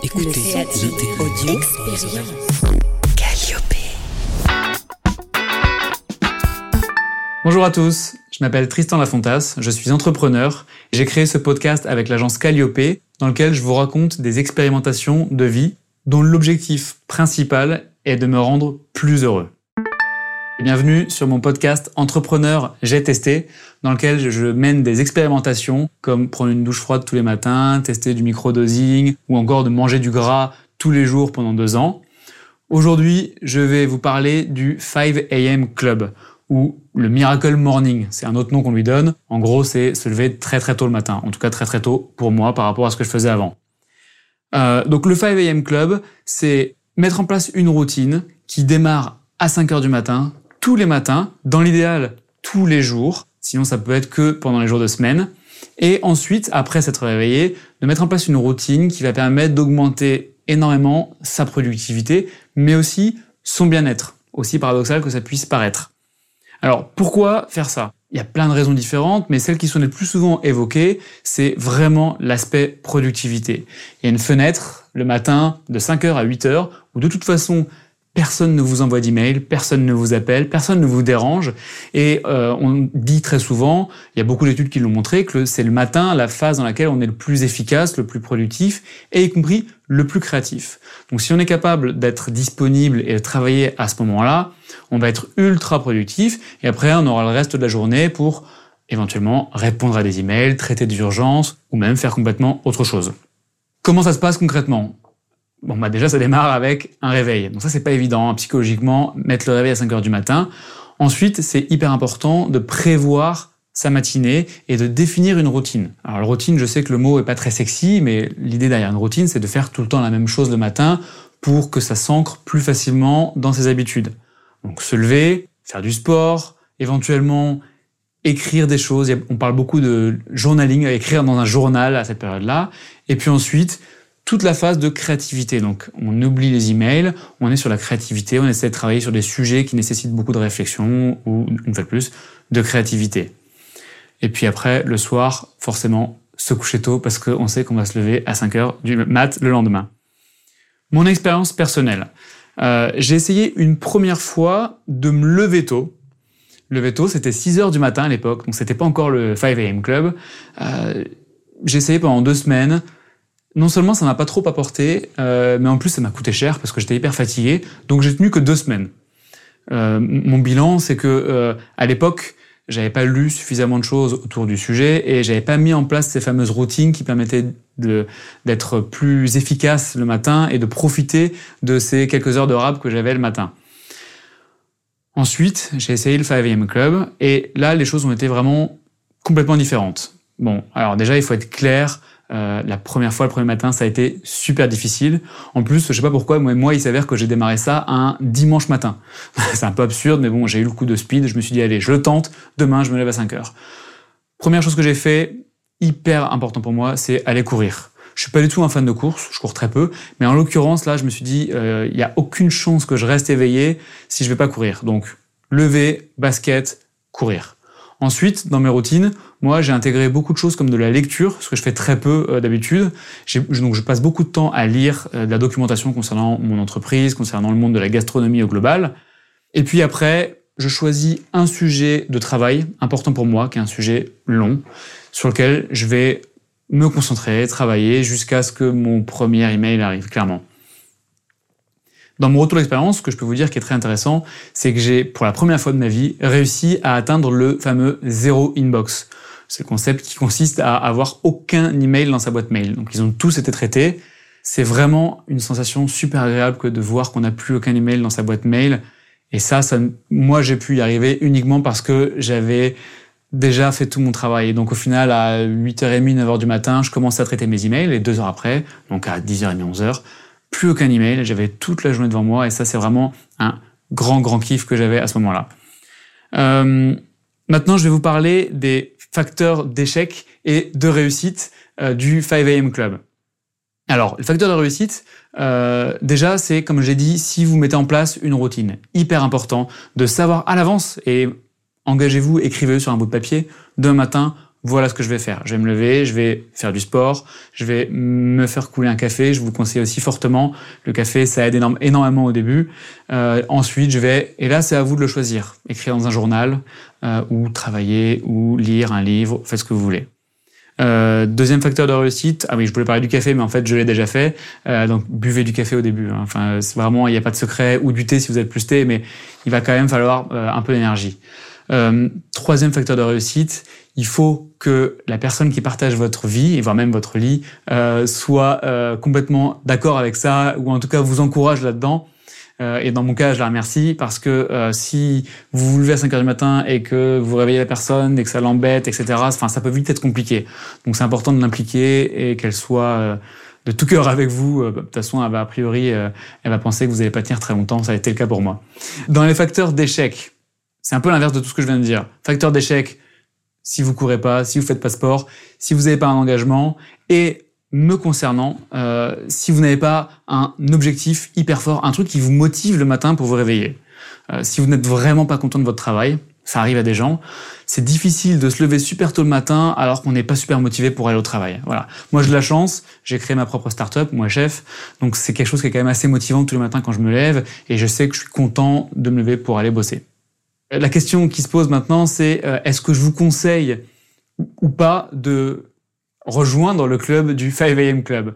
Écoutez, audio. Bonjour à tous, je m'appelle Tristan Lafontas, je suis entrepreneur. J'ai créé ce podcast avec l'agence Calliope dans lequel je vous raconte des expérimentations de vie dont l'objectif principal est de me rendre plus heureux. Bienvenue sur mon podcast Entrepreneur J'ai testé, dans lequel je mène des expérimentations comme prendre une douche froide tous les matins, tester du microdosing ou encore de manger du gras tous les jours pendant deux ans. Aujourd'hui, je vais vous parler du 5 AM Club ou le Miracle Morning. C'est un autre nom qu'on lui donne. En gros, c'est se lever très très tôt le matin. En tout cas, très très tôt pour moi par rapport à ce que je faisais avant. Euh, donc le 5 AM Club, c'est mettre en place une routine qui démarre à 5 heures du matin tous les matins, dans l'idéal tous les jours, sinon ça peut être que pendant les jours de semaine, et ensuite, après s'être réveillé, de mettre en place une routine qui va permettre d'augmenter énormément sa productivité, mais aussi son bien-être, aussi paradoxal que ça puisse paraître. Alors pourquoi faire ça? Il y a plein de raisons différentes, mais celles qui sont les plus souvent évoquées, c'est vraiment l'aspect productivité. Il y a une fenêtre le matin de 5h à 8h où de toute façon Personne ne vous envoie d'email, personne ne vous appelle, personne ne vous dérange. Et euh, on dit très souvent, il y a beaucoup d'études qui l'ont montré, que c'est le matin la phase dans laquelle on est le plus efficace, le plus productif, et y compris le plus créatif. Donc si on est capable d'être disponible et de travailler à ce moment-là, on va être ultra productif, et après on aura le reste de la journée pour éventuellement répondre à des emails, traiter des urgences, ou même faire complètement autre chose. Comment ça se passe concrètement? Bon, bah déjà, ça démarre avec un réveil. Donc ça, c'est pas évident, hein, psychologiquement, mettre le réveil à 5 heures du matin. Ensuite, c'est hyper important de prévoir sa matinée et de définir une routine. Alors, la routine, je sais que le mot est pas très sexy, mais l'idée derrière une routine, c'est de faire tout le temps la même chose le matin pour que ça s'ancre plus facilement dans ses habitudes. Donc, se lever, faire du sport, éventuellement écrire des choses. On parle beaucoup de journaling, écrire dans un journal à cette période-là. Et puis ensuite, toute la phase de créativité. Donc, on oublie les emails, on est sur la créativité, on essaie de travailler sur des sujets qui nécessitent beaucoup de réflexion ou, une fois de plus, de créativité. Et puis après, le soir, forcément, se coucher tôt parce qu'on sait qu'on va se lever à 5 heures du mat le lendemain. Mon expérience personnelle. Euh, j'ai essayé une première fois de me lever tôt. Lever tôt, c'était 6 heures du matin à l'époque, donc c'était pas encore le 5 AM Club. Euh, j'ai essayé pendant deux semaines non seulement ça m'a pas trop apporté, euh, mais en plus ça m'a coûté cher parce que j'étais hyper fatigué. Donc j'ai tenu que deux semaines. Euh, mon bilan, c'est que euh, à l'époque, j'avais pas lu suffisamment de choses autour du sujet et j'avais pas mis en place ces fameuses routines qui permettaient d'être plus efficace le matin et de profiter de ces quelques heures de rap que j'avais le matin. Ensuite, j'ai essayé le 5am Club et là, les choses ont été vraiment complètement différentes. Bon, alors déjà, il faut être clair euh, la première fois, le premier matin, ça a été super difficile. En plus, je sais pas pourquoi, moi, il s'avère que j'ai démarré ça un dimanche matin. c'est un peu absurde, mais bon, j'ai eu le coup de speed. Je me suis dit, allez, je le tente. Demain, je me lève à 5 heures. Première chose que j'ai fait, hyper important pour moi, c'est aller courir. Je suis pas du tout un fan de course, je cours très peu, mais en l'occurrence là, je me suis dit, euh, il y a aucune chance que je reste éveillé si je vais pas courir. Donc, lever, basket, courir. Ensuite, dans mes routines, moi, j'ai intégré beaucoup de choses comme de la lecture, ce que je fais très peu euh, d'habitude. Donc, je passe beaucoup de temps à lire euh, de la documentation concernant mon entreprise, concernant le monde de la gastronomie au global. Et puis après, je choisis un sujet de travail important pour moi, qui est un sujet long, sur lequel je vais me concentrer, travailler jusqu'à ce que mon premier email arrive, clairement. Dans mon retour d'expérience, ce que je peux vous dire qui est très intéressant, c'est que j'ai, pour la première fois de ma vie, réussi à atteindre le fameux zéro inbox. C'est le concept qui consiste à avoir aucun email dans sa boîte mail. Donc ils ont tous été traités. C'est vraiment une sensation super agréable que de voir qu'on n'a plus aucun email dans sa boîte mail. Et ça, ça moi, j'ai pu y arriver uniquement parce que j'avais déjà fait tout mon travail. Donc au final, à 8h30, 9h du matin, je commençais à traiter mes emails et deux heures après, donc à 10h30, 11h, plus aucun email, j'avais toute la journée devant moi et ça c'est vraiment un grand grand kiff que j'avais à ce moment-là. Euh, maintenant je vais vous parler des facteurs d'échec et de réussite euh, du 5am Club. Alors, le facteur de réussite, euh, déjà, c'est, comme j'ai dit, si vous mettez en place une routine. Hyper important de savoir à l'avance, et engagez-vous, écrivez sur un bout de papier, demain matin, voilà ce que je vais faire. Je vais me lever, je vais faire du sport, je vais me faire couler un café. Je vous conseille aussi fortement le café, ça aide énormément au début. Euh, ensuite, je vais, et là c'est à vous de le choisir, écrire dans un journal euh, ou travailler ou lire un livre, faites ce que vous voulez. Euh, deuxième facteur de réussite, ah oui, je voulais parler du café, mais en fait, je l'ai déjà fait. Euh, donc, buvez du café au début. Hein. Enfin, c'est vraiment, il n'y a pas de secret, ou du thé si vous êtes plus thé, mais il va quand même falloir euh, un peu d'énergie. Euh, troisième facteur de réussite, il faut que la personne qui partage votre vie, et voire même votre lit, euh, soit euh, complètement d'accord avec ça, ou en tout cas vous encourage là-dedans. et dans mon cas, je la remercie parce que si vous vous levez à 5 heures du matin et que vous réveillez la personne et que ça l'embête, etc., enfin, ça peut vite être compliqué. Donc c'est important de l'impliquer et qu'elle soit de tout cœur avec vous. De toute façon, elle va, a priori, elle va penser que vous n'allez pas tenir très longtemps. Ça a été le cas pour moi. Dans les facteurs d'échec, c'est un peu l'inverse de tout ce que je viens de dire. Facteur d'échec, si vous courez pas, si vous faites pas sport, si vous n'avez pas un engagement, et me concernant, euh, si vous n'avez pas un objectif hyper fort, un truc qui vous motive le matin pour vous réveiller. Euh, si vous n'êtes vraiment pas content de votre travail, ça arrive à des gens, c'est difficile de se lever super tôt le matin alors qu'on n'est pas super motivé pour aller au travail. Voilà. Moi, j'ai de la chance, j'ai créé ma propre start-up, moi chef, donc c'est quelque chose qui est quand même assez motivant tous les matins quand je me lève et je sais que je suis content de me lever pour aller bosser. La question qui se pose maintenant, c'est euh, est-ce que je vous conseille ou pas de rejoindre le club du 5 AM Club? Euh,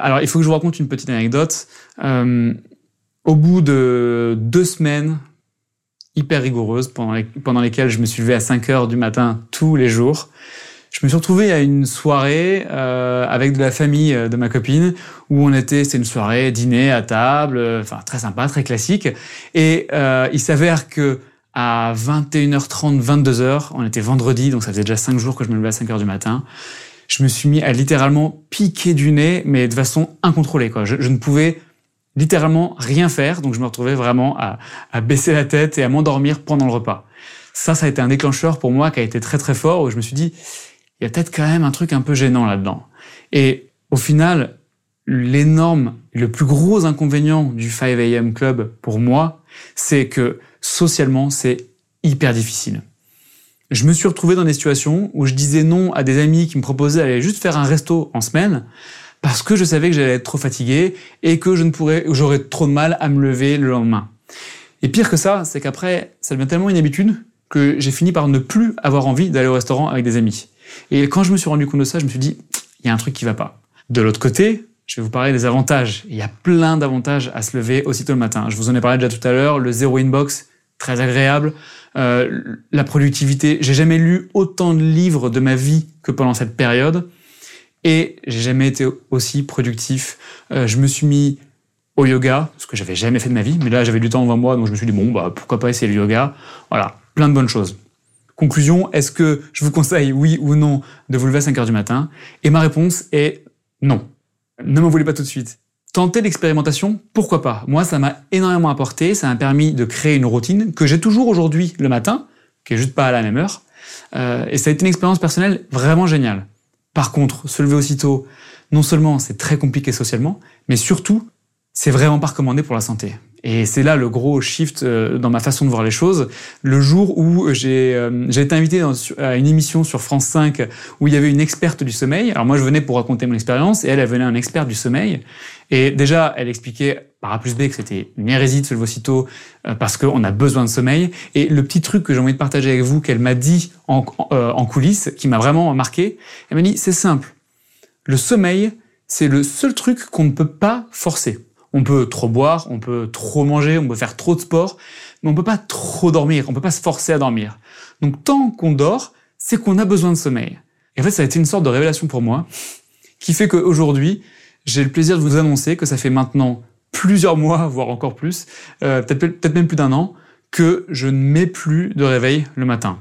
Alors, il faut que je vous raconte une petite anecdote. Euh, au bout de deux semaines hyper rigoureuses, pendant, pendant lesquelles je me suis levé à 5 heures du matin tous les jours, je me suis retrouvé à une soirée euh, avec de la famille de ma copine où on était, c'était une soirée dîner à table, enfin très sympa, très classique. Et euh, il s'avère que à 21h30, 22h. On était vendredi, donc ça faisait déjà 5 jours que je me levais à 5h du matin. Je me suis mis à littéralement piquer du nez, mais de façon incontrôlée. Quoi. Je, ne pouvais littéralement rien faire, donc je me retrouvais vraiment à, à baisser la tête et à m'endormir pendant le repas. Ça, ça a été un déclencheur pour moi qui a été très très fort, où je me suis dit, il y a peut-être quand même un truc un peu gênant là-dedans. Et au final, l'énorme, le plus gros inconvénient du 5 AM Club pour moi, c'est que socialement, c'est hyper difficile. Je me suis retrouvé dans des situations où je disais non à des amis qui me proposaient d'aller juste faire un resto en semaine parce que je savais que j'allais être trop fatigué et que je ne pourrais, j'aurais trop de mal à me lever le lendemain. Et pire que ça, c'est qu'après, ça devient tellement une habitude que j'ai fini par ne plus avoir envie d'aller au restaurant avec des amis. Et quand je me suis rendu compte de ça, je me suis dit, il y a un truc qui va pas. De l'autre côté, je vais vous parler des avantages. Il y a plein d'avantages à se lever aussitôt le matin. Je vous en ai parlé déjà tout à l'heure, le zéro inbox, très agréable. Euh, la productivité, j'ai jamais lu autant de livres de ma vie que pendant cette période. Et j'ai jamais été aussi productif. Euh, je me suis mis au yoga, ce que j'avais jamais fait de ma vie, mais là j'avais du temps devant moi, donc je me suis dit bon bah pourquoi pas essayer le yoga. Voilà, plein de bonnes choses. Conclusion, est-ce que je vous conseille oui ou non de vous lever à 5 heures du matin? Et ma réponse est non. Ne m'en voulez pas tout de suite. Tenter l'expérimentation, pourquoi pas? Moi, ça m'a énormément apporté, ça m'a permis de créer une routine que j'ai toujours aujourd'hui le matin, qui est juste pas à la même heure, euh, et ça a été une expérience personnelle vraiment géniale. Par contre, se lever aussitôt, non seulement c'est très compliqué socialement, mais surtout, c'est vraiment pas recommandé pour la santé. Et c'est là le gros shift euh, dans ma façon de voir les choses. Le jour où j'ai euh, été invité à une émission sur France 5 où il y avait une experte du sommeil. Alors moi je venais pour raconter mon expérience et elle, elle venait un expert du sommeil. Et déjà elle expliquait par A plus B que c'était une hérésie de se lever euh, parce qu'on a besoin de sommeil. Et le petit truc que j'ai envie de partager avec vous qu'elle m'a dit en, en coulisses, qui m'a vraiment marqué, elle m'a dit c'est simple. Le sommeil, c'est le seul truc qu'on ne peut pas forcer. On peut trop boire, on peut trop manger, on peut faire trop de sport, mais on peut pas trop dormir, on peut pas se forcer à dormir. Donc tant qu'on dort, c'est qu'on a besoin de sommeil. Et en fait, ça a été une sorte de révélation pour moi, qui fait qu'aujourd'hui, j'ai le plaisir de vous annoncer que ça fait maintenant plusieurs mois, voire encore plus, euh, peut-être même plus d'un an, que je ne mets plus de réveil le matin.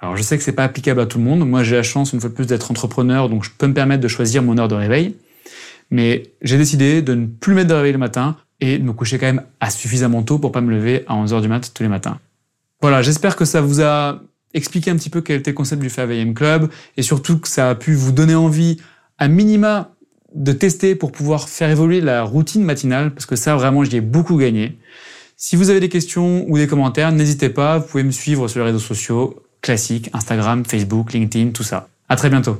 Alors je sais que c'est pas applicable à tout le monde. Moi, j'ai la chance une fois de plus d'être entrepreneur, donc je peux me permettre de choisir mon heure de réveil. Mais j'ai décidé de ne plus mettre de réveil le matin et de me coucher quand même à suffisamment tôt pour pas me lever à 11h du mat tous les matins. Voilà, j'espère que ça vous a expliqué un petit peu quel était le concept du 5 AM Club et surtout que ça a pu vous donner envie à minima de tester pour pouvoir faire évoluer la routine matinale parce que ça vraiment j'y ai beaucoup gagné. Si vous avez des questions ou des commentaires, n'hésitez pas, vous pouvez me suivre sur les réseaux sociaux, classiques, Instagram, Facebook, LinkedIn, tout ça. À très bientôt.